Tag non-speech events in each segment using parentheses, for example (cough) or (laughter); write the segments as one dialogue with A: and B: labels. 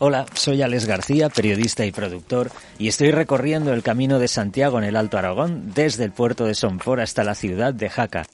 A: Hola, soy Alex García, periodista y productor, y estoy recorriendo el camino de Santiago en el Alto Aragón, desde el puerto de Sonfor hasta la ciudad de Jaca.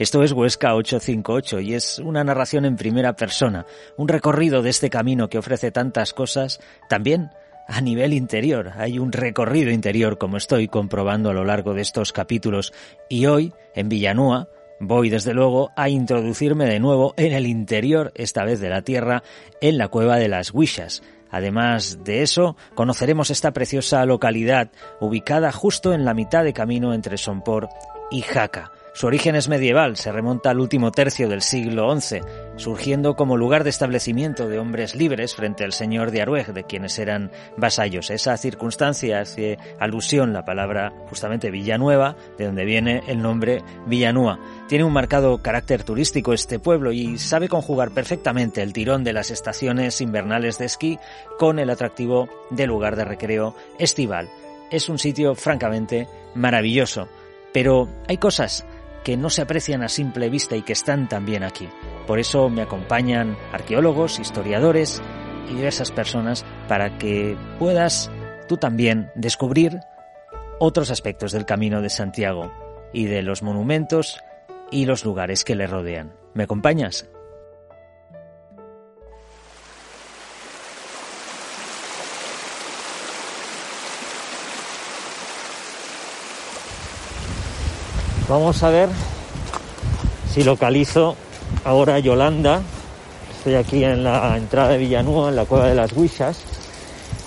A: Esto es Huesca 858 y es una narración en primera persona, un recorrido de este camino que ofrece tantas cosas, también a nivel interior. Hay un recorrido interior como estoy comprobando a lo largo de estos capítulos y hoy, en Villanúa, Voy, desde luego, a introducirme de nuevo en el interior, esta vez de la Tierra, en la cueva de las Huishas. Además de eso, conoceremos esta preciosa localidad, ubicada justo en la mitad de camino entre Sompor y Jaca. Su origen es medieval, se remonta al último tercio del siglo XI, surgiendo como lugar de establecimiento de hombres libres frente al señor de Arueg, de quienes eran vasallos. Esa circunstancia hace alusión la palabra justamente Villanueva, de donde viene el nombre Villanúa. Tiene un marcado carácter turístico este pueblo y sabe conjugar perfectamente el tirón de las estaciones invernales de esquí con el atractivo de lugar de recreo estival. Es un sitio francamente maravilloso, pero hay cosas que no se aprecian a simple vista y que están también aquí. Por eso me acompañan arqueólogos, historiadores y diversas personas para que puedas tú también descubrir otros aspectos del Camino de Santiago y de los monumentos y los lugares que le rodean. ¿Me acompañas? Vamos a ver si localizo ahora a Yolanda. Estoy aquí en la entrada de Villanueva, en la cueva de las Huishas.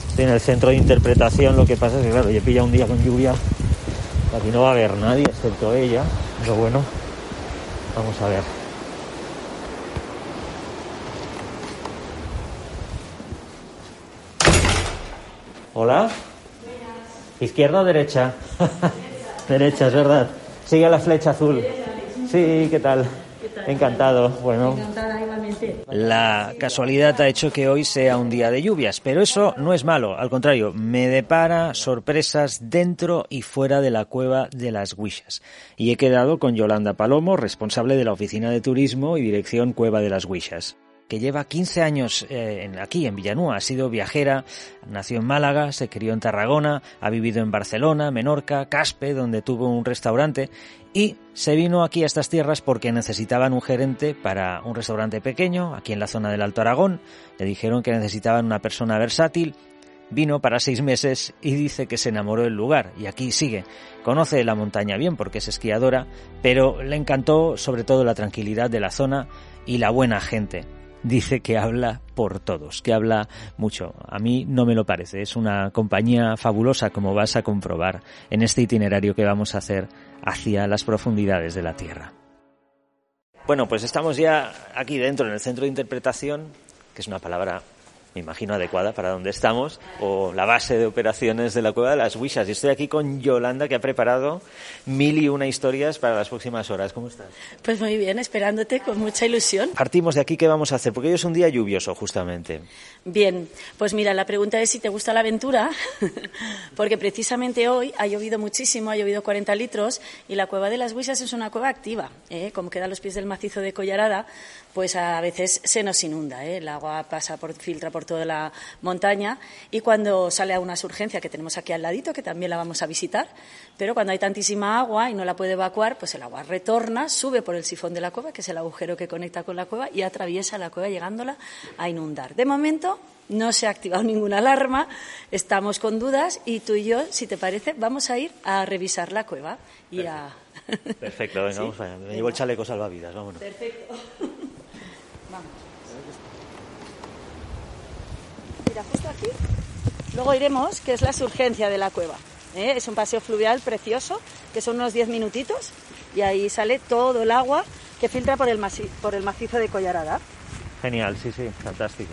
A: Estoy en el centro de interpretación. Lo que pasa es que, claro, yo pilla un día con lluvia. Aquí no va a haber nadie, excepto ella. Pero bueno, vamos a ver. Hola. ¿Izquierda o derecha? (laughs) derecha, es verdad. Sigue la flecha azul. Sí, ¿qué tal? Encantado. Bueno. La casualidad ha hecho que hoy sea un día de lluvias, pero eso no es malo. Al contrario, me depara sorpresas dentro y fuera de la cueva de las Huishas. Y he quedado con Yolanda Palomo, responsable de la Oficina de Turismo y Dirección Cueva de las Huishas que lleva 15 años eh, aquí en Villanúa. Ha sido viajera, nació en Málaga, se crió en Tarragona, ha vivido en Barcelona, Menorca, Caspe, donde tuvo un restaurante y se vino aquí a estas tierras porque necesitaban un gerente para un restaurante pequeño, aquí en la zona del Alto Aragón. Le dijeron que necesitaban una persona versátil. Vino para seis meses y dice que se enamoró del lugar y aquí sigue. Conoce la montaña bien porque es esquiadora, pero le encantó sobre todo la tranquilidad de la zona y la buena gente dice que habla por todos, que habla mucho. A mí no me lo parece. Es una compañía fabulosa, como vas a comprobar en este itinerario que vamos a hacer hacia las profundidades de la Tierra. Bueno, pues estamos ya aquí dentro, en el centro de interpretación, que es una palabra me imagino adecuada para donde estamos, o la base de operaciones de la Cueva de las Huishas. Y estoy aquí con Yolanda, que ha preparado mil y una historias para las próximas horas. ¿Cómo estás?
B: Pues muy bien, esperándote con mucha ilusión.
A: Partimos de aquí, ¿qué vamos a hacer? Porque hoy es un día lluvioso, justamente.
B: Bien, pues mira, la pregunta es si te gusta la aventura, (laughs) porque precisamente hoy ha llovido muchísimo, ha llovido 40 litros, y la Cueva de las Huishas es una cueva activa. ¿eh? Como queda a los pies del macizo de Collarada, pues a veces se nos inunda. ¿eh? El agua pasa por, filtra por toda la montaña y cuando sale a una surgencia que tenemos aquí al ladito, que también la vamos a visitar, pero cuando hay tantísima agua y no la puede evacuar, pues el agua retorna, sube por el sifón de la cueva, que es el agujero que conecta con la cueva, y atraviesa la cueva llegándola a inundar. De momento no se ha activado (laughs) ninguna alarma, estamos con dudas y tú y yo, si te parece, vamos a ir a revisar la cueva y
A: a... Perfecto, (laughs) venga, vamos allá. Me llevo el chaleco salvavidas, vámonos.
B: Perfecto. Vamos. Mira, justo aquí. Luego iremos, que es la surgencia de la cueva. ¿eh? Es un paseo fluvial precioso, que son unos 10 minutitos, y ahí sale todo el agua que filtra por el, por el macizo de Collarada.
A: Genial, sí, sí, fantástico.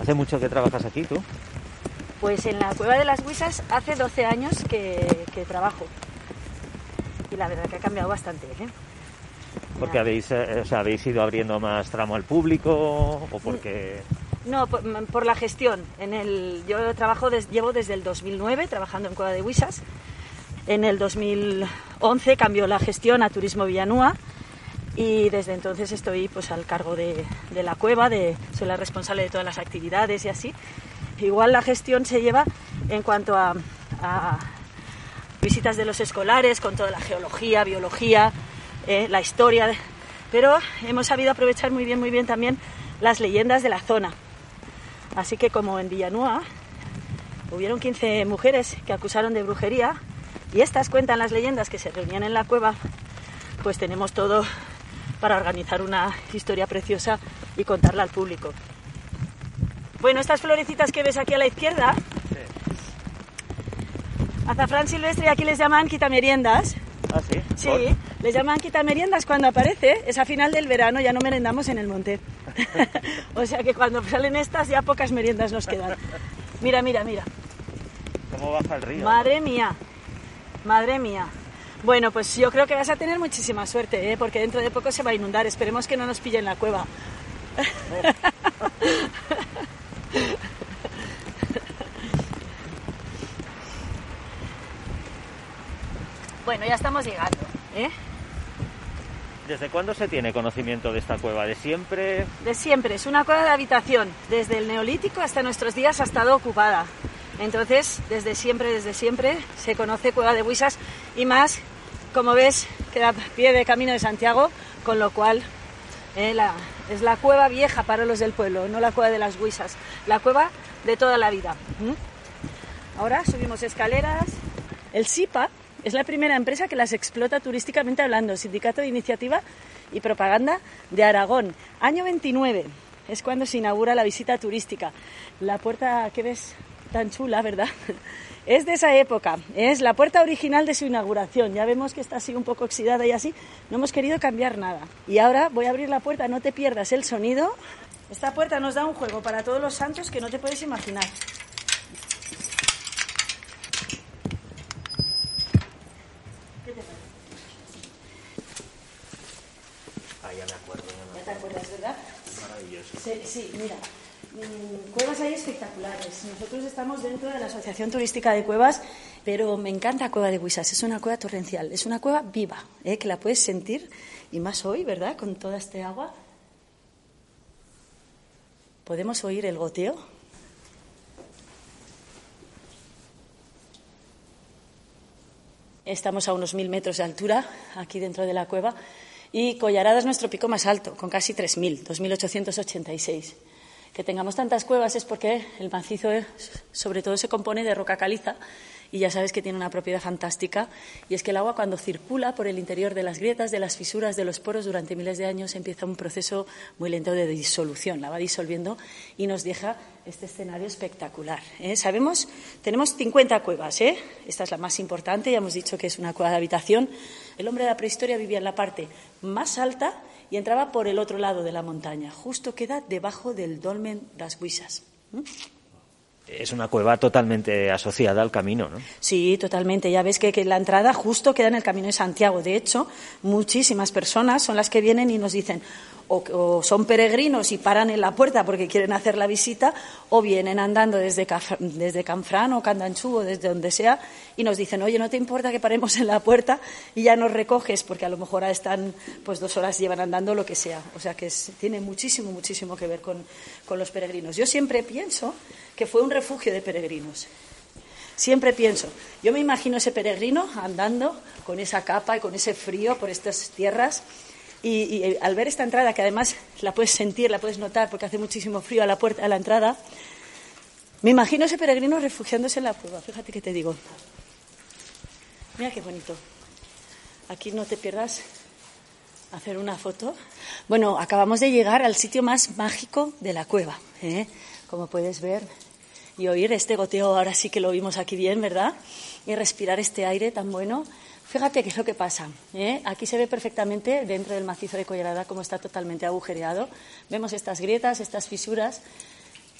A: ¿Hace mucho que trabajas aquí tú?
B: Pues en la Cueva de las Huisas hace 12 años que, trabajo. Y la verdad que ha cambiado bastante. ¿eh?
A: ¿Porque habéis, eh, habéis ido abriendo más tramo al público o porque...?
B: No, por, la gestión. En el, yo trabajo llevo desde el 2009 trabajando en Cueva de Huisas. En el 2011 cambió la gestión a Turismo Villanúa y desde entonces estoy pues al cargo de, la cueva, de, soy la responsable de todas las actividades y así. Igual la gestión se lleva en cuanto a, visitas de los escolares con toda la geología, biología, eh, la historia, pero hemos sabido aprovechar muy bien, muy bien también las leyendas de la zona. Así que como en Villanueva hubieron 15 mujeres que acusaron de brujería y estas cuentan las leyendas que se reunían en la cueva, pues tenemos todo para organizar una historia preciosa y contarla al público. Bueno, estas florecitas que ves aquí a la izquierda, azafrán silvestre aquí les llaman quitameriendas.
A: ¿Ah, sí?
B: Sí, les llaman quitameriendas cuando aparece, es a final del verano, ya no merendamos en el monte. (laughs) o sea que cuando salen estas ya pocas meriendas nos quedan. Mira, mira, mira.
A: ¿Cómo baja el río?
B: Madre mía, madre mía. Bueno, pues yo creo que vas a tener muchísima suerte, ¿eh? porque dentro de poco se va a inundar. Esperemos que no nos pille en la cueva. (laughs) bueno, ya estamos llegando. ¿eh?
A: ¿Desde cuándo se tiene conocimiento de esta cueva? ¿De siempre?
B: De siempre. Es una cueva de habitación. Desde el neolítico hasta nuestros días ha estado ocupada. Entonces, desde siempre, desde siempre, se conoce Cueva de Huisas y más, como ves, queda a pie de Camino de Santiago, con lo cual eh, es la cueva vieja para los del pueblo, no la cueva de las Huisas, la cueva de toda la vida. Ahora subimos escaleras. El SIPA es la primera empresa que las explota turísticamente hablando, Sindicato de Iniciativa y Propaganda de Aragón. Año 29 es cuando se inaugura la visita turística. La puerta que ves tan chula, ¿verdad? (laughs) Es de esa época, es la puerta original de su inauguración. Ya vemos que está así un poco oxidada y así. No hemos querido cambiar nada. Y ahora voy a abrir la puerta, no te pierdas el sonido. Esta puerta nos da un juego para todos los santos que no te puedes imaginar. ¿Qué te parece?
A: Ah, ya me acuerdo.
B: Ya, te acuerdas, ¿verdad?
A: Maravilloso.
B: Sí, mira. Mm, cuevas hay espectaculares. Nosotros estamos dentro de la Asociación Turística de Cuevas, pero me encanta Cueva de Huisas. Es una cueva torrencial, es una cueva viva, ¿eh? que la puedes sentir, y más hoy, ¿verdad? Con toda este agua. ¿Podemos oír el goteo? Estamos a unos mil metros de altura, aquí dentro de la cueva, y Collarada es nuestro pico más alto, con casi 3.000, 2.886 que tengamos tantas cuevas es porque el macizo sobre todo se compone de roca caliza y ya sabes que tiene una propiedad fantástica y es que el agua cuando circula por el interior de las grietas, de las fisuras, de los poros durante miles de años empieza un proceso muy lento de disolución, la va disolviendo y nos deja este escenario espectacular. ¿eh? Sabemos, tenemos 50 cuevas, ¿eh? esta es la más importante, ya hemos dicho que es una cueva de habitación. El hombre de la prehistoria vivía en la parte más alta y entraba por el otro lado de la montaña, justo queda debajo del dolmen Las Huisas.
A: Es una cueva totalmente asociada al camino, ¿no?
B: Sí, totalmente. Ya ves que, que, la entrada justo queda en el camino de Santiago. De hecho, muchísimas personas son las que vienen y nos dicen, o, son peregrinos y paran en la puerta porque quieren hacer la visita, o vienen andando desde, desde Canfrán o Candanchú o desde donde sea y nos dicen, oye, ¿no te importa que paremos en la puerta y ya nos recoges? Porque a lo mejor están, pues dos horas llevan andando, lo que sea. O sea que tiene muchísimo, muchísimo que ver con, con los peregrinos. Yo siempre pienso que fue un refugio de peregrinos. Siempre pienso, yo me imagino ese peregrino andando con esa capa y con ese frío por estas tierras y, al ver esta entrada, que además la puedes sentir, la puedes notar, porque hace muchísimo frío a la puerta, a la entrada, me imagino ese peregrino refugiándose en la cueva. Fíjate que te digo. Mira qué bonito. Aquí no te pierdas hacer una foto. Bueno, acabamos de llegar al sitio más mágico de la cueva. ¿eh? Como puedes ver y oír este goteo, ahora sí que lo vimos aquí bien, ¿verdad? Y respirar este aire tan bueno. Fíjate qué es lo que pasa. ¿eh? Aquí se ve perfectamente dentro del macizo de Collarada cómo está totalmente agujereado. Vemos estas grietas, estas fisuras.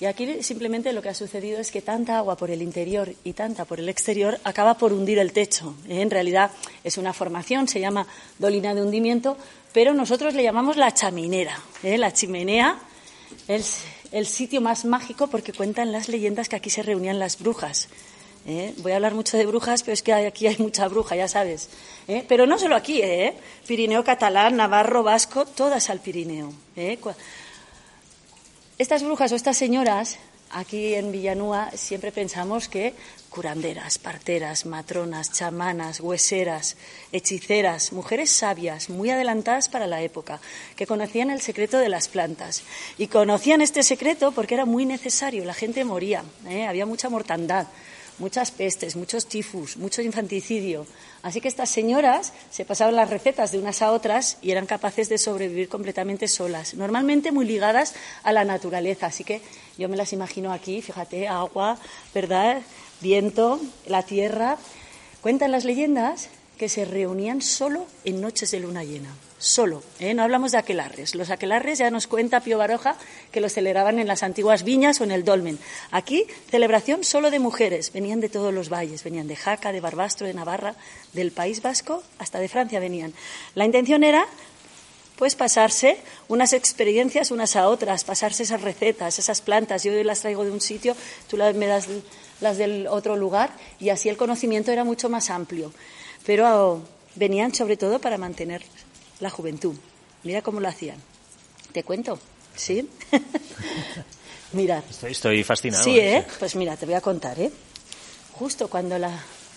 B: Y aquí simplemente lo que ha sucedido es que tanta agua por el interior y tanta por el exterior acaba por hundir el techo. ¿eh? En realidad es una formación, se llama dolina de hundimiento, pero nosotros le llamamos la chaminera. ¿eh? La chimenea es el sitio más mágico porque cuentan las leyendas que aquí se reunían las brujas. ¿eh? Voy a hablar mucho de brujas, pero es que aquí hay mucha bruja, ya sabes. ¿eh? Pero no solo aquí, ¿eh? Pirineo catalán, Navarro, Vasco, todas al Pirineo. ¿eh? Estas brujas o estas señoras, aquí en Villanúa, siempre pensamos que curanderas, parteras, matronas, chamanas, hueseras, hechiceras, mujeres sabias, muy adelantadas para la época, que conocían el secreto de las plantas. Y conocían este secreto porque era muy necesario, la gente moría, ¿eh? había mucha mortandad muchas pestes, muchos tifus, mucho infanticidio. Así que estas señoras se pasaban las recetas de unas a otras y eran capaces de sobrevivir completamente solas, normalmente muy ligadas a la naturaleza. Así que yo me las imagino aquí, fíjate, agua, ¿verdad? Viento, la tierra. Cuentan las leyendas que se reunían solo en noches de luna llena solo, ¿eh? no hablamos de aquelarres. Los aquelarres ya nos cuenta Pío Baroja que los celebraban en las antiguas viñas o en el dolmen. Aquí, celebración solo de mujeres. Venían de todos los valles, venían de Jaca, de Barbastro, de Navarra, del País Vasco, hasta de Francia venían. La intención era pues pasarse unas experiencias unas a otras, pasarse esas recetas, esas plantas. Yo las traigo de un sitio, tú me das las del otro lugar y así el conocimiento era mucho más amplio. Pero venían sobre todo para mantener la juventud. Mira cómo lo hacían. ¿Te cuento? ¿Sí? (laughs) Mirad.
A: Estoy, estoy fascinado.
B: Sí, ¿eh? Pues mira, te voy a contar, ¿eh? Justo cuando la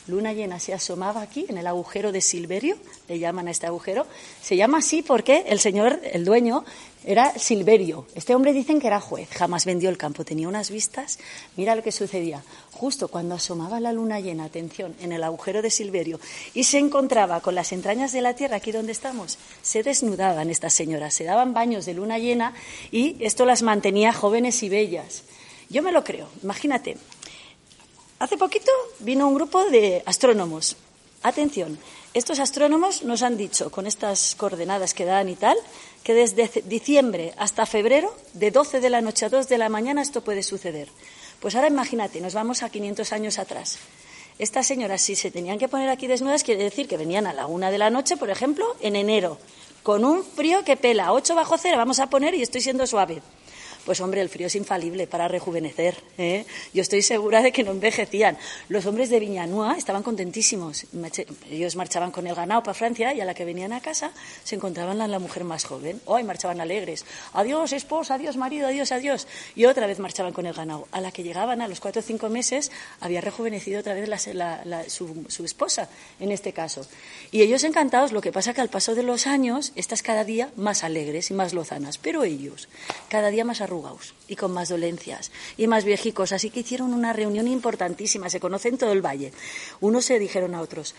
B: luna llena se asomaba aquí en el agujero de Silverio, le llaman a este agujero, se llama así porque el señor, el dueño, era Silverio. Este hombre dicen que era juez, jamás vendió el campo, tenía unas vistas. Mira lo que sucedía. Justo cuando asomaba la luna llena, atención, en el agujero de Silverio y se encontraba con las entrañas de la tierra, aquí donde estamos, se desnudaban estas señoras, se daban baños de luna llena y esto las mantenía jóvenes y bellas. Yo me lo creo, imagínate. Hace poquito vino un grupo de astrónomos. Atención, estos astrónomos nos han dicho, con estas coordenadas que dan y tal, que desde diciembre hasta febrero, de 12 de la noche a 2 de la mañana, esto puede suceder. Pues ahora imagínate, nos vamos a 500 años atrás. Estas señoras, si se tenían que poner aquí desnudas, quiere decir que venían a la una de la noche, por ejemplo, en enero, con un frío que pela, 8 bajo cero, vamos a poner y estoy siendo suave. Pues hombre, el frío es infalible para rejuvenecer. ¿eh? Yo estoy segura de que no envejecían. Los hombres de Viñanúa estaban contentísimos. Ellos marchaban con el ganado para Francia y a la que venían a casa se encontraban la, mujer más joven. Hoy marchaban alegres. Adiós, esposa, adiós, marido, adiós, adiós. Y otra vez marchaban con el ganado. A la que llegaban a los cuatro o cinco meses había rejuvenecido otra vez su, su esposa, en este caso. Y ellos encantados, lo que pasa que al paso de los años, estas cada día más alegres y más lozanas. Pero ellos, cada día más y con más dolencias y más viejicos. Así que hicieron una reunión importantísima, se conocen todo el valle. Unos se dijeron a otros,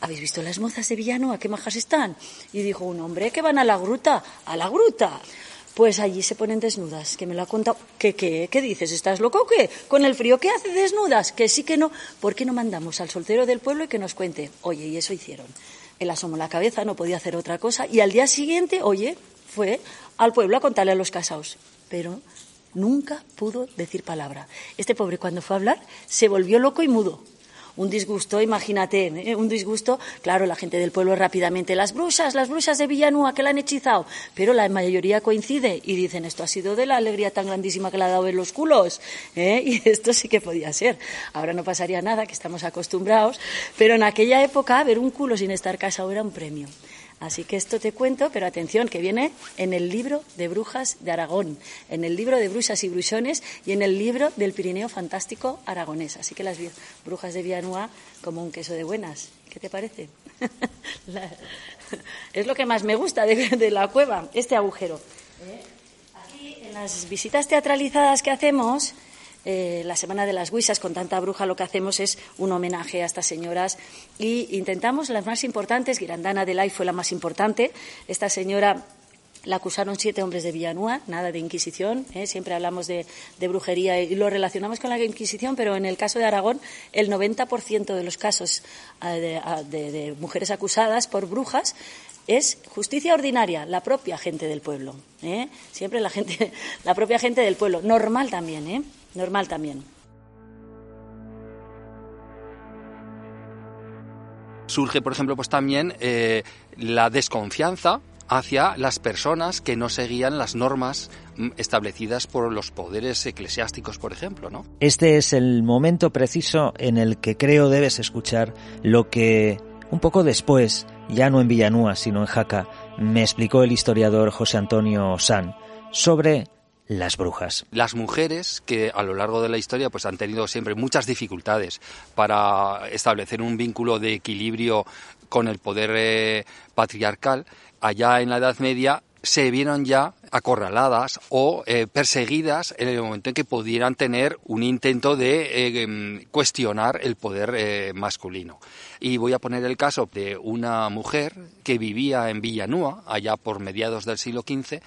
B: ¿habéis visto las mozas de Villano? qué majas están? Y dijo un hombre, que van a la gruta, a la gruta. Pues allí se ponen desnudas, que me lo ha contado. ¿Qué, qué, dices? ¿Estás loco qué? ¿Con el frío qué hace desnudas? Que sí que no. ¿Por qué no mandamos al soltero del pueblo y que nos cuente? Oye, y eso hicieron. Él asomó la cabeza, no podía hacer otra cosa. Y al día siguiente, oye, fue al pueblo a contarle a los casados pero nunca pudo decir palabra. Este pobre cuando fue a hablar se volvió loco y mudo. Un disgusto, imagínate, ¿eh? un disgusto, claro, la gente del pueblo rápidamente, las brujas, las brujas de Villanúa que la han hechizado, pero la mayoría coincide y dicen, esto ha sido de la alegría tan grandísima que le ha dado en los culos, ¿eh? (laughs) y esto sí que podía ser. Ahora no pasaría nada, que estamos acostumbrados, pero en aquella época ver un culo sin estar casado era un premio. Así que esto te cuento, pero atención, que viene en el libro de Brujas de Aragón, en el libro de Brujas y Bruchones y en el libro del Pirineo Fantástico Aragonés. Así que las brujas de Villanueva como un queso de buenas. ¿Qué te parece? (laughs) es lo que más me gusta de, la cueva, este agujero. ¿Eh? Aquí, en las visitas teatralizadas que hacemos, eh, la Semana de las Huisas, con tanta bruja, lo que hacemos es un homenaje a estas señoras y intentamos las más importantes. Girandana de Lai fue la más importante. Esta señora la acusaron siete hombres de Villanúa, nada de Inquisición. ¿eh? Siempre hablamos de, brujería y lo relacionamos con la Inquisición, pero en el caso de Aragón, el 90% de los casos eh, de, mujeres acusadas por brujas es justicia ordinaria, la propia gente del pueblo. Siempre la gente, (laughs) la propia gente del pueblo. Normal también, ¿eh? Normal también.
C: Surge, por ejemplo, pues también eh, la desconfianza hacia las personas que no seguían las normas mm, establecidas por los poderes eclesiásticos, por ejemplo, ¿no?
A: Este es el momento preciso en el que creo debes escuchar lo que un poco después, ya no en Villanúa, sino en Jaca, me explicó el historiador José Antonio San sobre las brujas.
C: Las mujeres que a lo largo de la historia pues han tenido siempre muchas dificultades para establecer un vínculo de equilibrio con el poder eh, patriarcal, allá en la Edad Media se vieron ya acorraladas o eh, perseguidas en el momento en que pudieran tener un intento de eh, em, cuestionar el poder masculino. Y voy a poner el caso de una mujer que vivía en Villanúa, allá por mediados del siglo XV,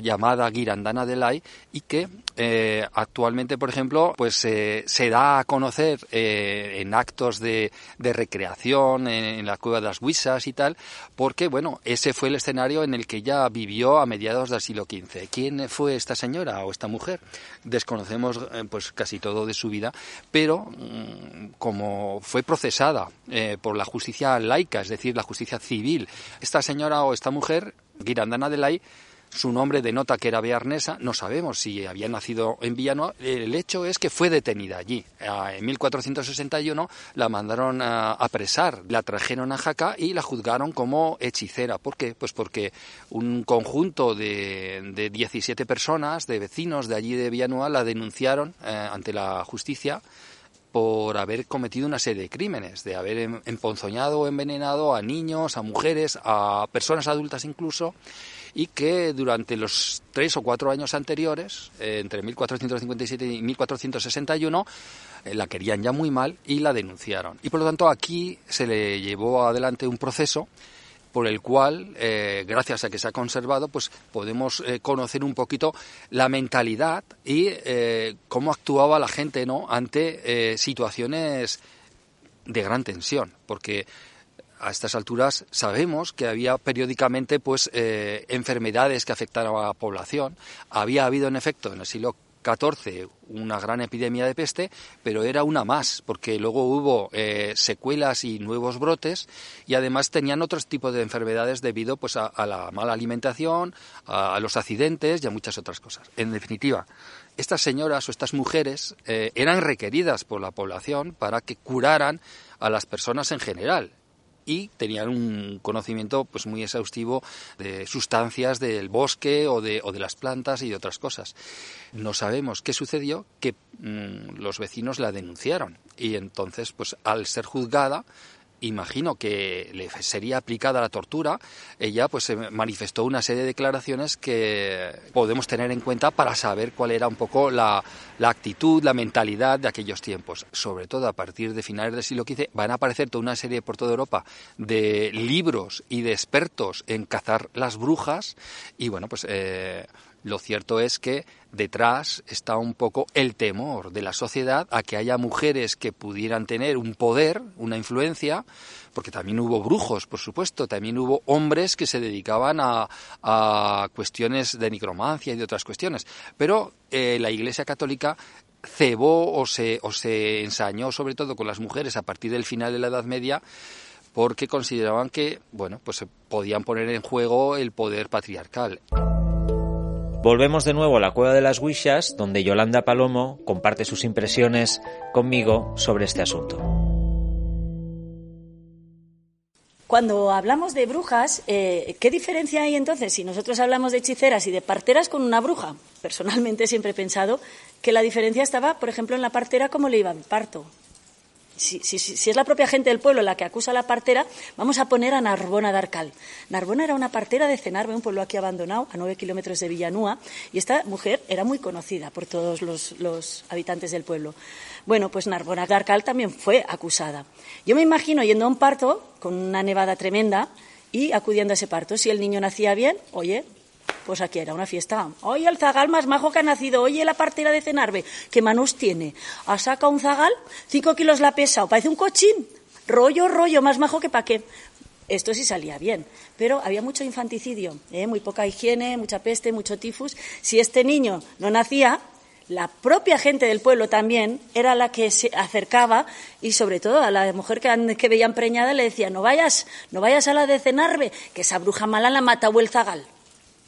C: llamada Girandana de Lai y que eh, actualmente, por ejemplo, pues eh, se da a conocer eh, en actos de, recreación en, la cueva de las Huisas y tal, porque bueno, ese fue el escenario en el que ella vivió a mediados del siglo XV. ¿Quién fue esta señora o esta mujer? Desconocemos pues casi todo de su vida, pero mm, como fue procesada por la justicia laica, es decir, la justicia civil, esta señora o esta mujer, Girandana de Lai, su nombre denota que era bearnesa, no sabemos si había nacido en Villanoa, el hecho es que fue detenida allí. Ah, en 1461 la mandaron a apresar, la trajeron a Jaca y la juzgaron como hechicera. ¿Por qué? Pues porque un conjunto de, de 17 personas, de vecinos de allí de Villanoa, la denunciaron eh, ante la justicia por haber cometido una serie de crímenes, de haber em, emponzoñado o envenenado a niños, a mujeres, a personas adultas incluso, y que durante los tres o cuatro años anteriores, eh, entre 1457 y 1461, eh, la querían ya muy mal y la denunciaron. Y por lo tanto aquí se le llevó adelante un proceso por el cual, eh, gracias a que se ha conservado, pues podemos conocer un poquito la mentalidad y cómo actuaba la gente ¿no? ante situaciones de gran tensión, porque a estas alturas sabemos que había periódicamente pues eh, enfermedades que afectaban a la población. Había habido en efecto en el siglo XIV una gran epidemia de peste, pero era una más, porque luego hubo eh, secuelas y nuevos brotes y además tenían otros tipos de enfermedades debido pues a, la mala alimentación, a, los accidentes y a muchas otras cosas. En definitiva, estas señoras o estas mujeres eh, eran requeridas por la población para que curaran a las personas en general y tenían un conocimiento pues muy exhaustivo de sustancias del bosque o de, las plantas y de otras cosas. No sabemos qué sucedió, que mm, los vecinos la denunciaron y entonces pues al ser juzgada imagino que le sería aplicada la tortura, ella pues manifestó una serie de declaraciones que podemos tener en cuenta para saber cuál era un poco la, la actitud, la mentalidad de aquellos tiempos. Sobre todo a partir de finales del siglo XV van a aparecer toda una serie por toda Europa de libros y de expertos en cazar las brujas y bueno, pues eh, lo cierto es que detrás está un poco el temor de la sociedad a que haya mujeres que pudieran tener un poder, una influencia, porque también hubo brujos, por supuesto, también hubo hombres que se dedicaban a, cuestiones de necromancia y de otras cuestiones. Pero eh, la Iglesia Católica cebó o se, o se ensañó sobre todo con las mujeres a partir del final de la Edad Media porque consideraban que, bueno, pues se podían poner en juego el poder patriarcal.
A: Volvemos de nuevo a la Cueva de las Huishas, donde Yolanda Palomo comparte sus impresiones conmigo sobre este asunto.
B: Cuando hablamos de brujas, eh, ¿qué diferencia hay entonces si nosotros hablamos de hechiceras y de parteras con una bruja? Personalmente siempre he pensado que la diferencia estaba, por ejemplo, en la partera cómo le iba el parto si, es la propia gente del pueblo la que acusa a la partera, vamos a poner a Narbona de Arcal. Narbona era una partera de Cenarbe, un pueblo aquí abandonado, a nueve kilómetros de Villanúa, y esta mujer era muy conocida por todos los, habitantes del pueblo. Bueno, pues Narbona de Arcal también fue acusada. Yo me imagino yendo a un parto con una nevada tremenda y acudiendo a ese parto. Si el niño nacía bien, oye, pues aquí era una fiesta. Oye, el zagal más majo que ha nacido. Oye, la partera de Cenarbe. ¿Qué manos tiene? Ha sacado un zagal, cinco kilos la pesa, o parece un cochín. Rollo, rollo, más majo que pa' qué. Esto sí salía bien, pero había mucho infanticidio, ¿eh? muy poca higiene, mucha peste, mucho tifus. Si este niño no nacía, la propia gente del pueblo también era la que se acercaba y sobre todo a la mujer que, que veían preñada le decía no vayas, no vayas a la de Cenarbe, que esa bruja mala la mata el zagal.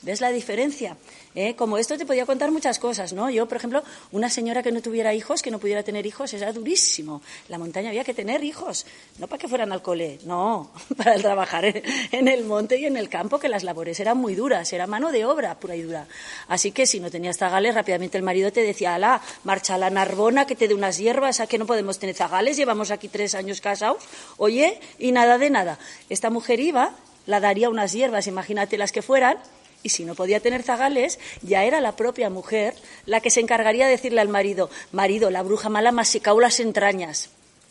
B: ¿Ves la diferencia? ¿eh? Como esto te podía contar muchas cosas, ¿no? Yo, por ejemplo, una señora que no tuviera hijos, que no pudiera tener hijos, era durísimo. La montaña había que tener hijos, no para que fueran al cole, no, (laughs) para trabajar en el monte y en el campo, que las labores eran muy duras, era mano de obra pura y dura. Así que si no tenías zagales, rápidamente el marido te decía, ala, marcha a la Narbona, que te dé unas hierbas, a que no podemos tener zagales, llevamos aquí tres años casados, oye, y nada de nada. Esta mujer iba, la daría unas hierbas, imagínate las que fueran, y si no podía tener zagales, ya era la propia mujer la que se encargaría de decirle al marido, marido, la bruja mala masicao las entrañas.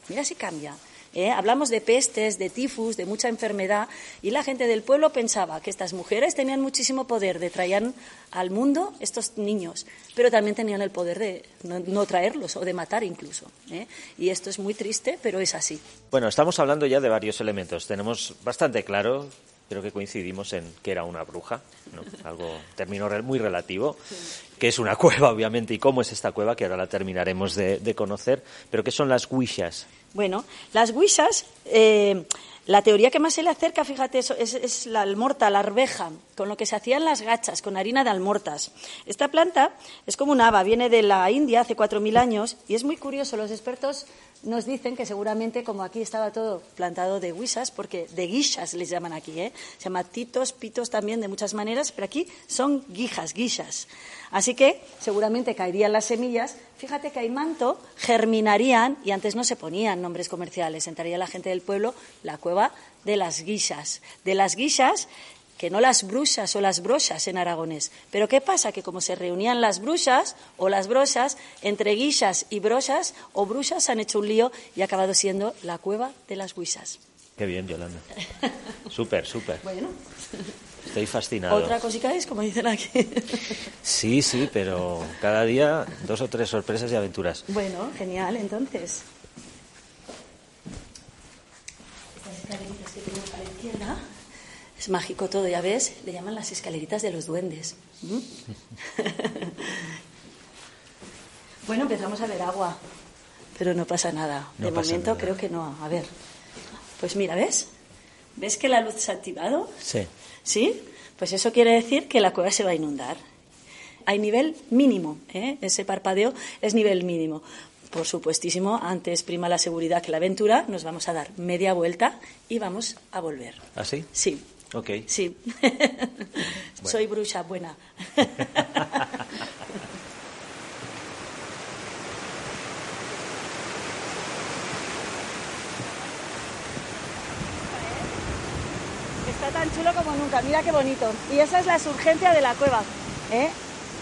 B: Mira si cambia. ¿eh? Hablamos de pestes, de tifus, de mucha enfermedad, y la gente del pueblo pensaba que estas mujeres tenían muchísimo poder de traer al mundo estos niños, pero también tenían el poder de no, traerlos o de matar incluso. ¿eh? Y esto es muy triste, pero es así.
A: Bueno, estamos hablando ya de varios elementos. Tenemos bastante claro creo que coincidimos en que era una bruja, algo término muy relativo, que es una (laughs) cueva, obviamente, y cómo es esta cueva, que ahora la terminaremos de, conocer, pero ¿qué son las guishas?
B: Bueno, las guishas, eh, la teoría que más se le acerca, fíjate, es, es, la almorta, la arveja, con lo que se hacían las gachas, con harina de almortas. Esta planta es como un haba, viene de la India hace 4.000 años, y es muy curioso, los expertos nos dicen que seguramente, como aquí estaba todo plantado de guisas, porque de guishas les llaman aquí, ¿eh? se llama titos, pitos también de muchas maneras, pero aquí son guijas, guishas. Así que seguramente caerían las semillas. Fíjate que hay manto, germinarían, y antes no se ponían nombres comerciales, entraría la gente del pueblo, la cueva de las guisas. De las guisas que no las brujas o las brochas en aragonés. Pero ¿qué pasa? Que como se reunían las brujas o las brochas, entre guisas y brochas o brujas han hecho un lío y ha acabado siendo la cueva de las guisas.
A: Qué bien, Yolanda. (laughs) súper, súper.
B: Bueno.
A: Estoy fascinado.
B: Otra cosita es, como dicen aquí. (laughs)
A: sí, sí, pero cada día dos o tres sorpresas y aventuras.
B: Bueno, genial, entonces. Es mágico todo, ya ves, le llaman las escaleritas de los duendes. ¿Mm? (laughs) bueno, empezamos a ver agua, pero no pasa nada. de momento creo que no. A ver, pues mira, ¿ves? ¿Ves que la luz se ha activado?
A: Sí.
B: ¿Sí? Pues eso quiere decir que la cueva se va a inundar. Hay nivel mínimo, ¿eh? ese parpadeo es nivel mínimo. Por supuestísimo, antes prima la seguridad que la aventura, nos vamos a dar media vuelta y vamos a volver.
A: ¿Ah,
B: sí?
A: Ok.
B: Sí. (laughs) Soy bruja buena. (laughs) Está tan chulo como nunca, mira qué bonito. Y esa es la surgencia de la cueva. ¿eh?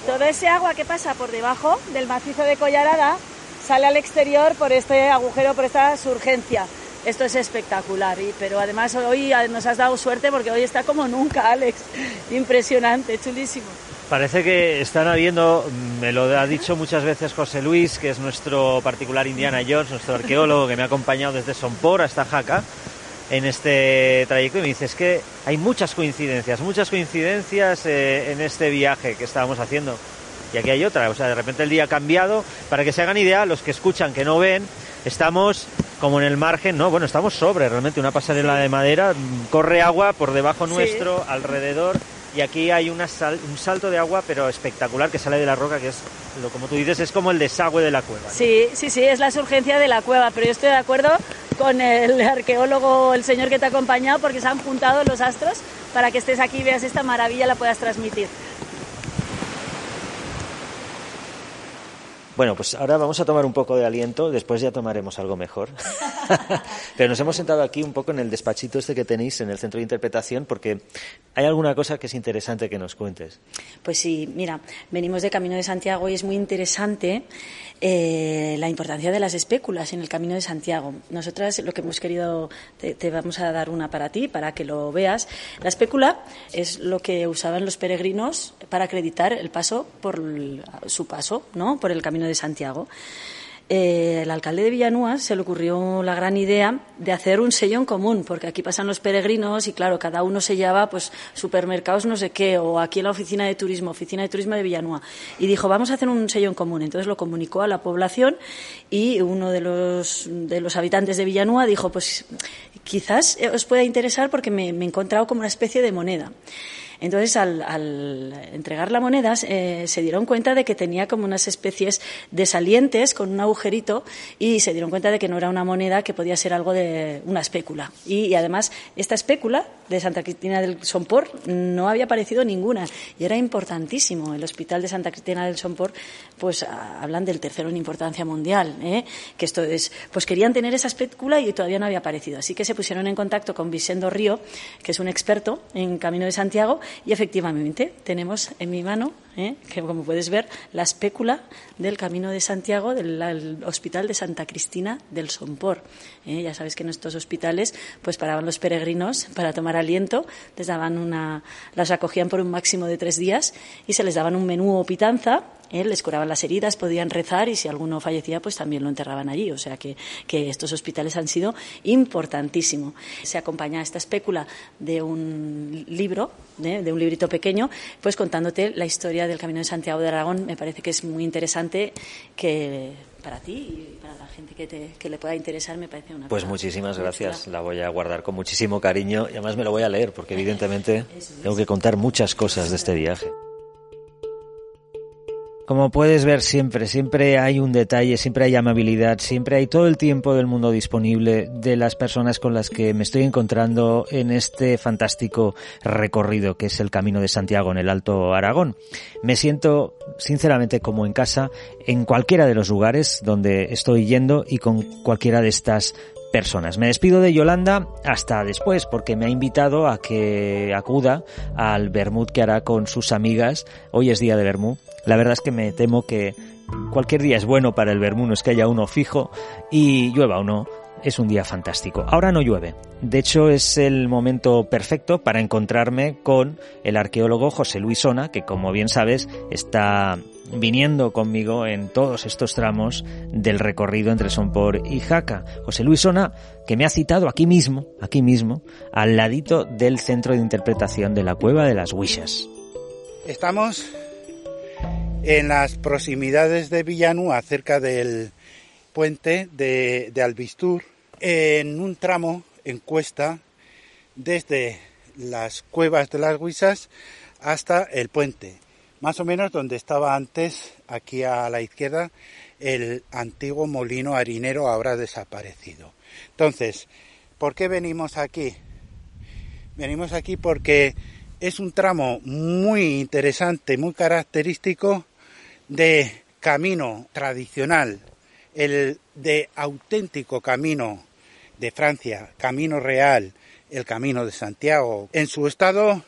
B: Todo ese agua que pasa por debajo del macizo de Collarada sale al exterior por este agujero, por esta surgencia esto es espectacular. Y, pero además hoy nos has dado suerte porque hoy está como nunca, Alex. (laughs) Impresionante, chulísimo.
A: Parece que están habiendo, me lo ha dicho muchas veces José Luis, que es nuestro particular Indiana Jones, nuestro arqueólogo que me ha acompañado desde Sompor hasta Jaca en este trayecto y me dice es que hay muchas coincidencias, muchas coincidencias eh, en este viaje que estábamos haciendo. Y aquí hay otra, o sea, de repente el día ha cambiado. Para que se hagan idea, los que escuchan, que no ven, estamos como en el margen, no, bueno, estamos sobre realmente una pasarela de madera, corre agua por debajo nuestro, alrededor, y aquí hay una un salto de agua, pero espectacular, que sale de la roca, que es, lo como tú dices, es como el desagüe de la cueva.
B: Sí, sí, sí, es la surgencia de la cueva, pero yo estoy de acuerdo con el (laughs) arqueólogo, el señor que te ha acompañado, porque se han juntado los astros para que estés aquí y veas esta maravilla, la puedas transmitir.
A: Bueno, pues ahora vamos a tomar un poco de aliento, después ya tomaremos algo mejor. (laughs) Pero nos hemos sentado aquí un poco en el despachito este que tenéis en el centro de interpretación porque hay alguna cosa que es interesante que nos cuentes.
B: Pues sí, mira, venimos de Camino de Santiago y es muy interesante eh, la importancia de las espéculas en el Camino de Santiago. Nosotras lo que hemos querido, te, vamos a dar una para ti, para que lo veas. La espécula es lo que usaban los peregrinos para acreditar el paso por su paso, ¿no? Por el Camino de Santiago. eh, el alcalde de Villanúa se le ocurrió la gran idea de hacer un sello en común, porque aquí pasan los peregrinos y claro, cada uno sellaba pues supermercados no sé qué, o aquí en la oficina de turismo, oficina de turismo de Villanúa. Y dijo, vamos a hacer un sello en común. Entonces lo comunicó a la población y uno de los, de los habitantes de Villanúa dijo, pues quizás os pueda interesar porque me, me he encontrado como una especie de moneda. Entonces, al, entregar la moneda, eh, se dieron cuenta de que tenía como unas especies de salientes con un agujerito y se dieron cuenta de que no era una moneda, que podía ser algo de una espécula. Y, además, esta espécula de Santa Cristina del Sompor no había aparecido ninguna y era importantísimo. El Hospital de Santa Cristina del Sompor, pues hablan del tercero en importancia mundial, ¿eh? que esto es, pues querían tener esa espécula y todavía no había aparecido. Así que se pusieron en contacto con Vicendo Río, que es un experto en Camino de Santiago, y efectivamente tenemos en mi mano, ¿eh? que como puedes ver, la espécula del Camino de Santiago del Hospital de Santa Cristina del Sompor. ¿Eh? Ya sabes que en estos hospitales pues paraban los peregrinos para tomar aliento, les daban una, las acogían por un máximo de tres días y se les daban un menú o pitanza ¿eh? les curaban las heridas, podían rezar y si alguno fallecía, pues también lo enterraban allí. O sea que, estos hospitales han sido importantísimos. Se acompaña esta espécula de un libro, ¿eh? de un librito pequeño, pues contándote la historia del Camino de Santiago de Aragón. Me parece que es muy interesante que para ti y para la gente que, le pueda interesar me parece una
A: Pues muchísimas gracias, la voy a guardar con muchísimo cariño y además me lo voy a leer porque (laughs) evidentemente tengo que contar muchas cosas de este viaje. Como puedes ver siempre, siempre hay un detalle, siempre hay amabilidad, siempre hay todo el tiempo del mundo disponible de las personas con las que me estoy encontrando en este fantástico recorrido que es el Camino de Santiago en el Alto Aragón. Me siento sinceramente como en casa en cualquiera de los lugares donde estoy yendo y con cualquiera de estas personas. Me despido de Yolanda hasta después porque me ha invitado a que acuda al Bermud que hará con sus amigas. Hoy es día de Bermud. La verdad es que me temo que cualquier día es bueno para el Bermud, no es que haya uno fijo y llueva o no, es un día fantástico. Ahora no llueve. De hecho, es el momento perfecto para encontrarme con el arqueólogo José Luis Sona, que como bien sabes está viniendo conmigo en todos estos tramos del recorrido entre Sompor y Jaca. José Luis Sona, que me ha citado aquí mismo, aquí mismo, al ladito del centro de interpretación de la Cueva de las Huishas.
D: Estamos en las proximidades de Villanúa, cerca del puente de, Albistur, en un tramo en cuesta desde las cuevas de las Huisas hasta el puente, más o menos donde estaba antes, aquí a la izquierda, el antiguo molino harinero ahora desaparecido. Entonces, ¿por qué venimos aquí? Venimos aquí porque es un tramo muy interesante, muy característico de camino tradicional el de auténtico camino de Francia, camino real, el camino de Santiago, en su estado,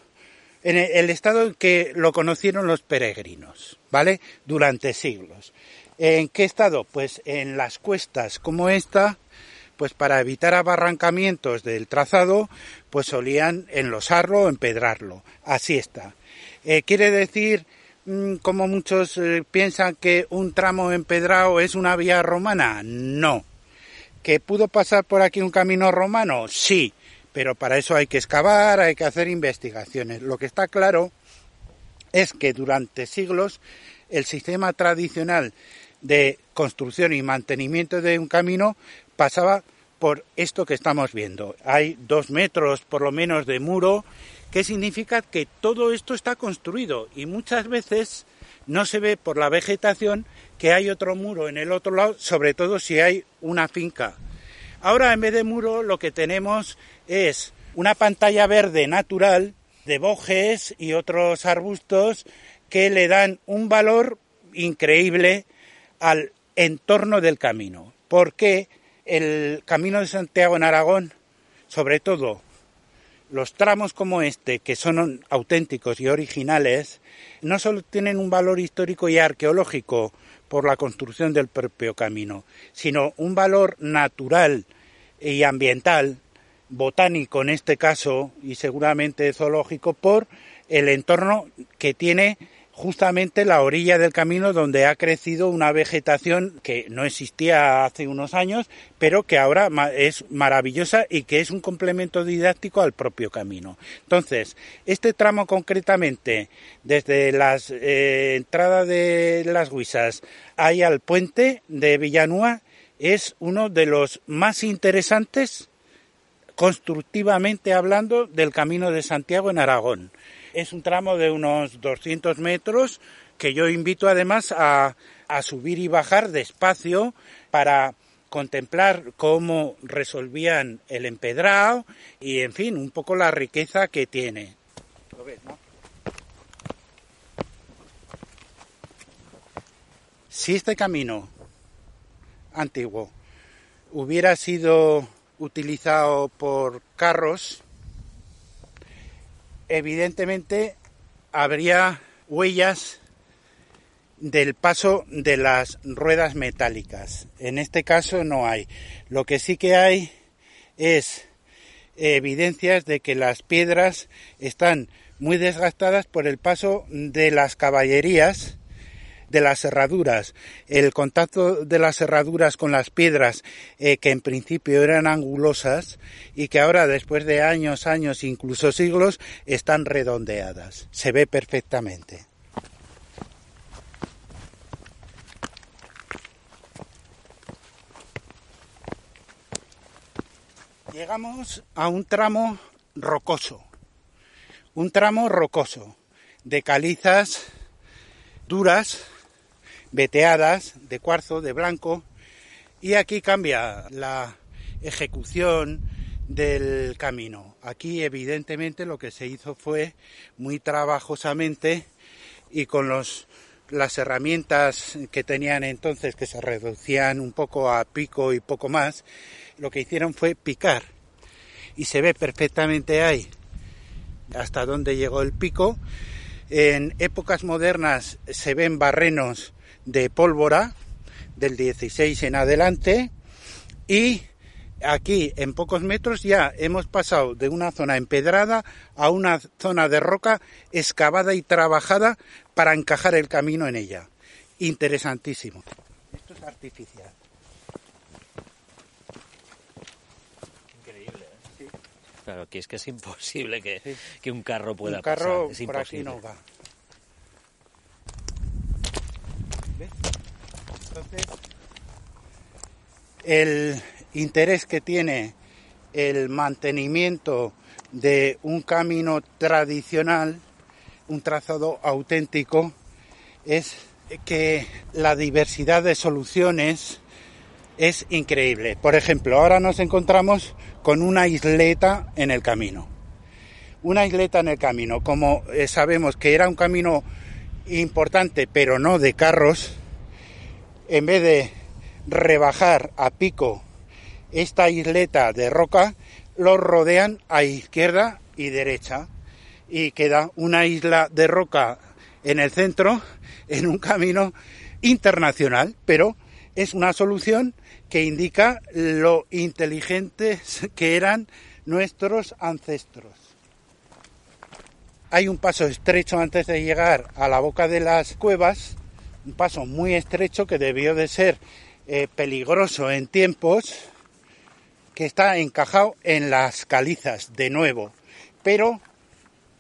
D: en el estado en que lo conocieron los peregrinos, ¿vale? Durante siglos. ¿En qué estado? Pues en las cuestas como esta, pues para evitar abarrancamientos del trazado, pues solían enlosarlo o empedrarlo. Así está. Eh, quiere decir Mm, como muchos eh, piensan que un tramo empedrado es una vía romana. No. ¿Que pudo pasar por aquí un camino romano? Sí, pero para eso hay que excavar, hay que hacer investigaciones. Lo que está claro es que durante siglos el sistema tradicional de construcción y mantenimiento de un camino pasaba por esto que estamos viendo. Hay dos metros por lo menos de muro ¿Qué significa que todo esto está construido y muchas veces no se ve por la vegetación que hay otro muro en el otro lado, sobre todo si hay una finca. Ahora en vez de muro lo que tenemos es una pantalla verde natural de bojes y otros arbustos que le dan un valor increíble al entorno del camino. Porque el camino de Santiago en Aragón, sobre todo los tramos como este, que son auténticos y originales, no solo tienen un valor histórico y arqueológico por la construcción del propio camino, sino un valor natural y ambiental, botánico en este caso, y seguramente zoológico, por el entorno que tiene justamente la orilla del camino donde ha crecido una vegetación que no existía hace unos años, pero que ahora es maravillosa y que es un complemento didáctico al propio camino. Entonces, este tramo concretamente, desde la eh, entrada de las Huisas ahí al puente de Villanúa, es uno de los más interesantes constructivamente hablando del Camino de Santiago en Aragón es un tramo de unos 200 metros que yo invito además a, subir y bajar despacio para contemplar cómo resolvían el empedrado y, en fin, un poco la riqueza que tiene. Si este camino antiguo hubiera sido utilizado por carros, evidentemente habría huellas del paso de las ruedas metálicas. En este caso no hay. Lo que sí que hay es evidencias de que las piedras están muy desgastadas por el paso de las caballerías de las herraduras, el contacto de las herraduras con las piedras eh, que en principio eran angulosas y que ahora después de años, años, incluso siglos, están redondeadas. Se ve perfectamente. Llegamos a un tramo rocoso, un tramo rocoso de calizas duras veteadas de cuarzo, de blanco, y aquí cambia la ejecución del camino. Aquí evidentemente lo que se hizo fue muy trabajosamente y con los las herramientas que tenían entonces que se reducían un poco a pico y poco más, lo que hicieron fue picar y se ve perfectamente ahí hasta dónde llegó el pico. En épocas modernas se ven barrenos de pólvora del 16 en adelante y aquí en pocos metros ya hemos pasado de una zona empedrada a una zona de roca excavada y trabajada para encajar el camino en ella. Interesantísimo. Esto es artificial.
A: Increíble. ¿eh? Claro, que es que es imposible que, que un carro pueda
D: un carro
A: pasar.
D: por aquí no va. El interés que tiene el mantenimiento de un camino tradicional, un trazado auténtico, es que la diversidad de soluciones es increíble. Por ejemplo, ahora nos encontramos con una isleta en el camino. Una isleta en el camino. Como eh, sabemos que era un camino importante, pero no de carros, en vez de rebajar a pico esta isleta de roca, lo rodean a izquierda y derecha y queda una isla de roca en el centro (laughs) en un camino internacional, pero es una solución que indica lo inteligentes que eran nuestros ancestros. Hay un paso estrecho antes de llegar a la boca de las cuevas un paso muy estrecho que debió de ser eh, peligroso en tiempos, que está encajado en las calizas de nuevo, pero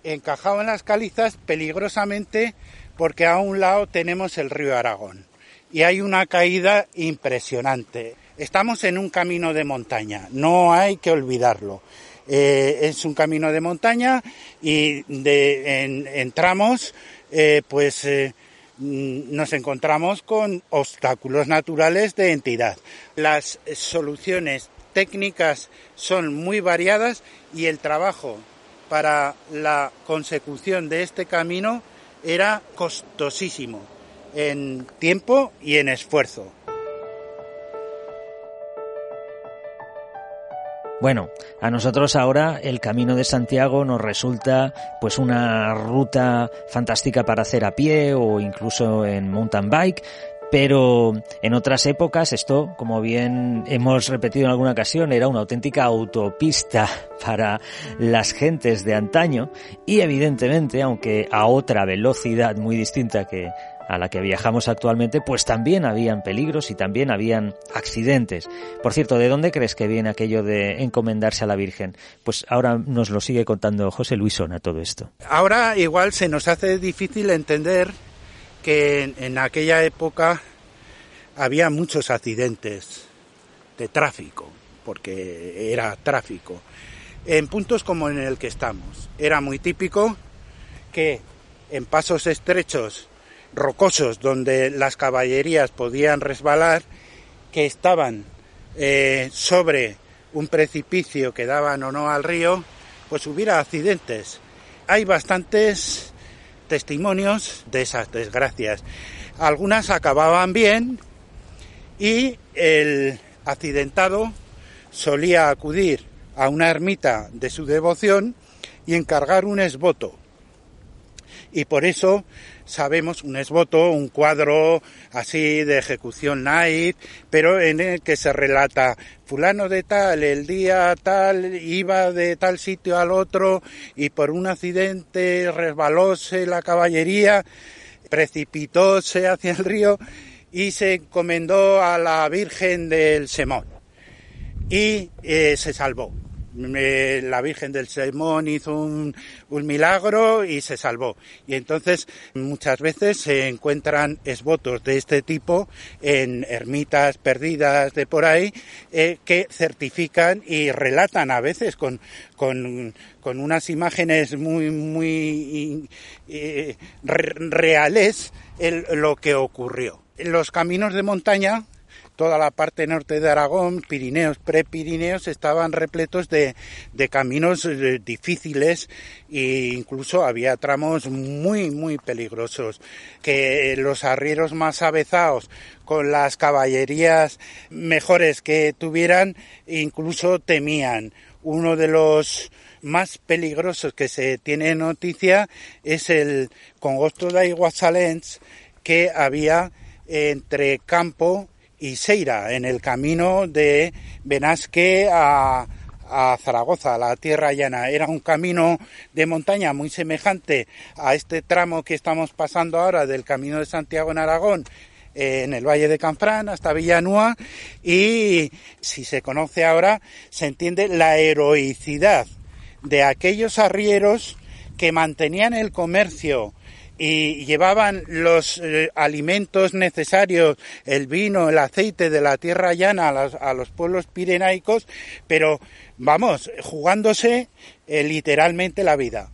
D: encajado en las calizas peligrosamente porque a un lado tenemos el río Aragón y hay una caída impresionante. Estamos en un camino de montaña, no hay que olvidarlo. Eh, es un camino de montaña y de, entramos eh, pues nos encontramos con obstáculos naturales de entidad. Las soluciones técnicas son muy variadas y el trabajo para la consecución de este camino era costosísimo en tiempo y en esfuerzo.
A: Bueno, a nosotros ahora el Camino de Santiago nos resulta pues una ruta fantástica para hacer a pie o incluso en mountain bike, Pero en otras épocas esto, como bien hemos repetido en alguna ocasión, era una auténtica autopista (laughs) para las gentes de antaño y evidentemente, aunque a otra velocidad muy distinta que a la que viajamos actualmente, pues también habían peligros y también habían accidentes. Por cierto, ¿de dónde crees que viene aquello de encomendarse a la Virgen? Pues ahora nos lo sigue contando José Luisona todo esto.
D: Ahora igual se nos hace difícil entender que en, aquella época había muchos accidentes de tráfico, porque era tráfico. En puntos como en el que estamos, era muy típico que en pasos estrechos, rocosos, donde las caballerías podían resbalar, que estaban eh, sobre un precipicio que daban o no al río, pues hubiera accidentes. Hay bastantes testimonios de esas desgracias. Algunas acababan bien y el accidentado solía acudir a una ermita de su devoción y encargar un esboto. Y por eso sabemos un esboto, un cuadro así de ejecución night, pero en el que se relata fulano de tal, el día tal, iba de tal sitio al otro y por un accidente resbalóse la caballería, precipitóse hacia el río y se encomendó a la Virgen del Semón y eh, se salvó la Virgen del Simón hizo un, milagro y se salvó. Y entonces muchas veces se encuentran esvotos de este tipo en ermitas perdidas de por ahí eh, que certifican y relatan a veces con, con, unas imágenes muy, muy eh, reales lo que ocurrió. Los caminos de montaña toda la parte norte de Aragón, Pirineos, Prepirineos, estaban repletos de, caminos eh, difíciles e incluso había tramos muy, muy peligrosos, que los arrieros más avezados con las caballerías mejores que tuvieran, incluso temían. Uno de los más peligrosos que se tiene noticia es el congosto de Iguasalens que había entre Campo y Seira, en el camino de Benasque a, a Zaragoza, la tierra llana. Era un camino de montaña muy semejante a este tramo que estamos pasando ahora del camino de Santiago en Aragón, en el Valle de Canfrán hasta Villanúa y si se conoce ahora se entiende la heroicidad de aquellos arrieros que mantenían el comercio y llevaban los eh, alimentos necesarios, el vino, el aceite de la tierra llana a los, pueblos pirenaicos, pero vamos, jugándose eh, literalmente la vida.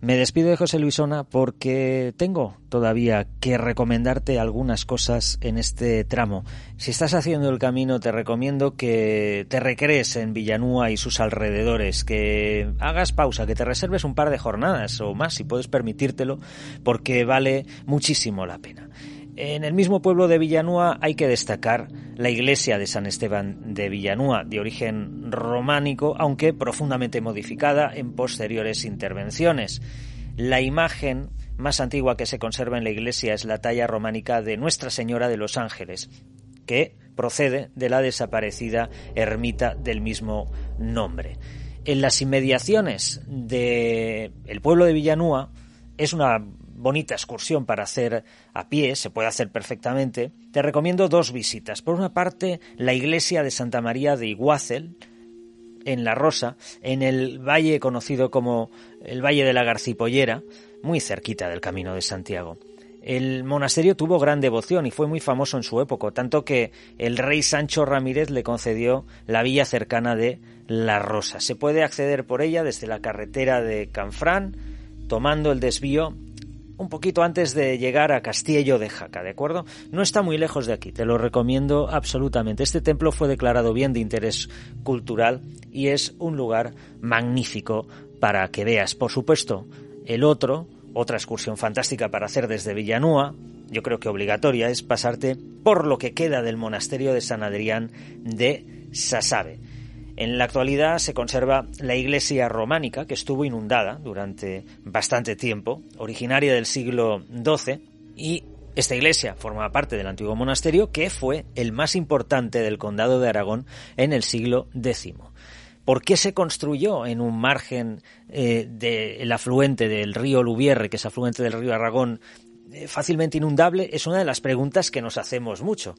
A: Me despido de José Luisona porque tengo todavía que recomendarte algunas cosas en este tramo. Si estás haciendo el camino te recomiendo que te recrees en Villanúa y sus alrededores, que hagas pausa, que te reserves un par de jornadas o más si puedes permitírtelo porque vale muchísimo la pena. En el mismo pueblo de Villanúa hay que destacar la iglesia de San Esteban de Villanúa, de origen románico, aunque profundamente modificada en posteriores intervenciones. La imagen más antigua que se conserva en la iglesia es la talla románica de Nuestra Señora de los Ángeles, que procede de la desaparecida ermita del mismo nombre. En las inmediaciones del pueblo de Villanúa es una bonita excursión para hacer a pie, se puede hacer perfectamente, te recomiendo dos visitas. Por una parte, la iglesia de Santa María de Iguácel, en La Rosa, en el valle conocido como el Valle de la Garcipollera, muy cerquita del Camino de Santiago. El monasterio tuvo gran devoción y fue muy famoso en su época, tanto que el rey Sancho Ramírez le concedió la villa cercana de La Rosa. Se puede acceder por ella desde la carretera de Canfrán, tomando el desvío un poquito antes de llegar a Castillo de Jaca, ¿de acuerdo? No está muy lejos de aquí, te lo recomiendo absolutamente. Este templo fue declarado bien de interés cultural y es un lugar magnífico para que veas. Por supuesto, el otro, otra excursión fantástica para hacer desde Villanúa, yo creo que obligatoria, es pasarte por lo que queda del monasterio de San Adrián de Sasabe. En la actualidad se conserva la iglesia románica, que estuvo inundada durante bastante tiempo, originaria del siglo XII, Y esta iglesia forma parte del antiguo monasterio que fue el más importante del condado de Aragón en el siglo X. ¿Por qué se construyó en un margen eh, del afluente del río Lubierre, que es afluente del río Aragón, eh, fácilmente inundable? Es una de las preguntas que nos hacemos mucho.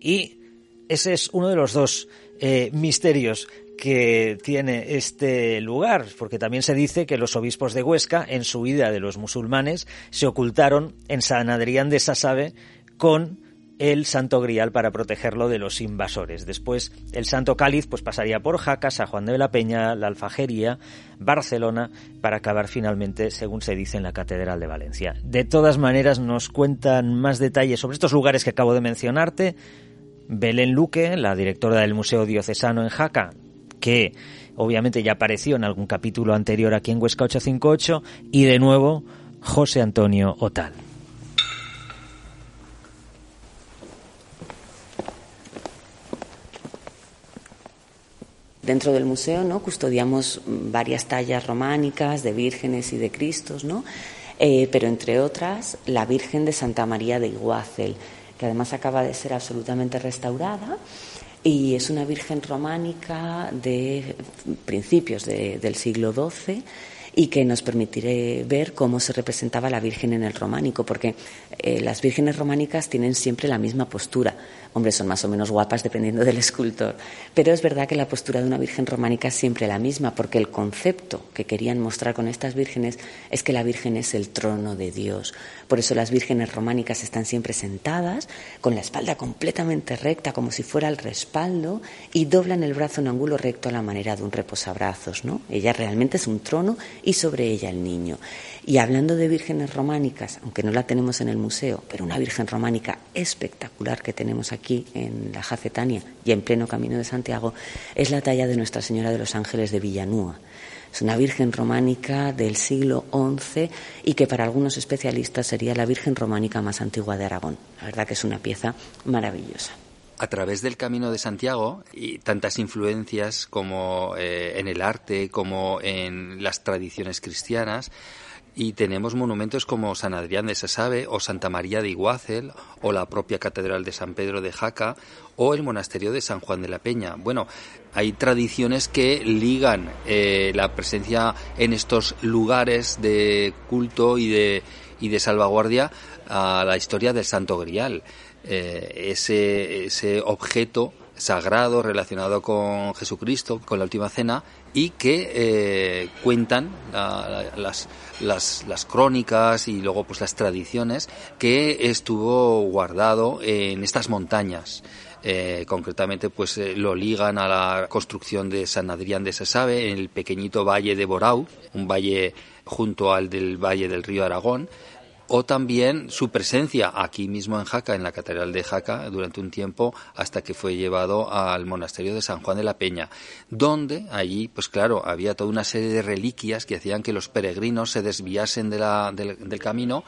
A: Y ese es uno de los dos eh, misterios que tiene este lugar, porque también se dice que los obispos de Huesca, en su huida de los musulmanes, se ocultaron en San Adrián de Sasabe con el Santo Grial para protegerlo de los invasores. Después el Santo Cáliz pues pasaría por Jaca, San Juan de la Peña, la Alfajería, Barcelona, para acabar finalmente, según se dice, en la Catedral de Valencia. De todas maneras nos cuentan más detalles sobre estos lugares que acabo de mencionarte. Belén Luque, la directora del Museo Diocesano en Jaca, que obviamente ya apareció en algún capítulo anterior aquí en Huesca 858, y de nuevo José Antonio Otal.
E: Dentro del museo ¿no? custodiamos varias tallas románicas de vírgenes y de cristos, ¿no? Eh, pero entre otras la Virgen de Santa María de Iguazel, que además acaba de ser absolutamente restaurada y es una virgen románica de principios del siglo XII y que nos permitiré ver cómo se representaba la Virgen en el románico, porque eh, las vírgenes románicas tienen siempre la misma postura. Hombre, son más o menos guapas dependiendo del escultor, pero es verdad que la postura de una Virgen románica es siempre la misma, porque el concepto que querían mostrar con estas vírgenes es que la Virgen es el trono de Dios. Por eso las vírgenes románicas están siempre sentadas, con la espalda completamente recta, como si fuera el respaldo, y doblan el brazo en ángulo recto a la manera de un reposabrazos. ¿no? Ella realmente es un trono y sobre ella el niño. Y hablando de vírgenes románicas, aunque no la tenemos en el museo, pero una virgen románica espectacular que tenemos aquí en la Jacetania y en pleno camino de Santiago, es la talla de Nuestra Señora de los Ángeles de Villanúa. Es una virgen románica del siglo XI y que para algunos especialistas sería la virgen románica más antigua de Aragón. La verdad que es una pieza maravillosa
C: a través del Camino de Santiago y tantas influencias como eh, en el arte, como en las tradiciones cristianas, y tenemos monumentos como San Adrián de Sasabe o Santa María de Iguácel o la propia Catedral de San Pedro de Jaca o el Monasterio de San Juan de la Peña. Bueno, hay tradiciones que ligan eh, la presencia en estos lugares de culto y de, y de salvaguardia a la historia del Santo Grial. Eh, ese, ese objeto sagrado relacionado con Jesucristo, con la última cena, y que eh, cuentan las, las, las, crónicas y luego pues las tradiciones que estuvo guardado en estas montañas. Eh, concretamente pues eh, lo ligan a la construcción de San Adrián de Sasabe en el pequeñito valle de Borau, un valle junto al del valle del río Aragón, o también su presencia aquí mismo en Jaca, en la Catedral de Jaca, durante un tiempo hasta que fue llevado al monasterio de San Juan de la Peña, donde allí, pues claro, había toda una serie de reliquias que hacían que los peregrinos se desviasen del, camino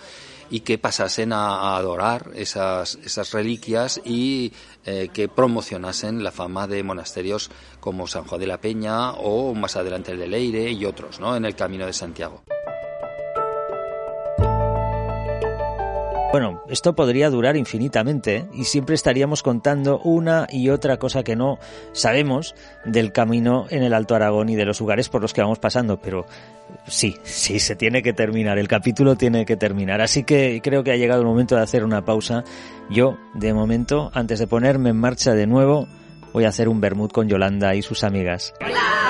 C: y que pasasen a, adorar esas, esas reliquias y eh, que promocionasen la fama de monasterios como San Juan de la Peña o más adelante el de Leire y otros, ¿no? En el Camino de Santiago.
A: Bueno, esto podría durar infinitamente ¿eh? y siempre estaríamos contando una y otra cosa que no sabemos del camino en el Alto Aragón y de los lugares por los que vamos pasando, pero sí, sí, se tiene que terminar, el capítulo tiene que terminar, así que creo que ha llegado el momento de hacer una pausa. Yo, de momento, antes de ponerme en marcha de nuevo, voy a hacer un vermut con Yolanda y sus amigas.
F: ¿Nos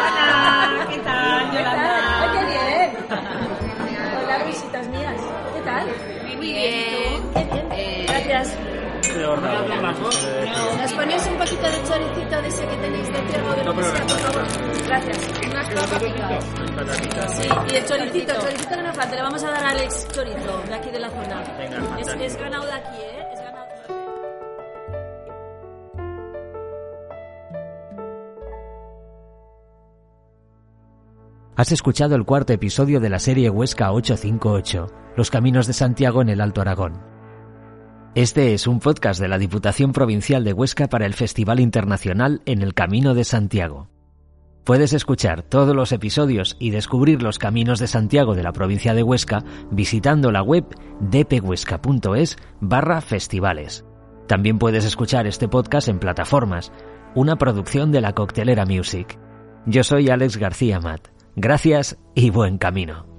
F: Gracias. Unas patatitas. Sí, y el choricito, el choricito que nos falta. Le vamos a dar a Alex chorizo de aquí de la zona. Venga, es, es ganado de aquí, ¿eh? Es ganado
A: Has escuchado el cuarto episodio de la serie Huesca 858, Los Caminos de Santiago en el Alto Aragón. Este es un podcast de la Diputación Provincial de Huesca para el Festival Internacional En el Camino de Santiago. Puedes escuchar todos los episodios y descubrir los caminos de Santiago de la provincia de Huesca visitando la web dphuesca.es barra festivales. También puedes escuchar este podcast en plataformas, una producción de la Coctelera Music. Yo soy Alex García Matt. Gracias y buen camino.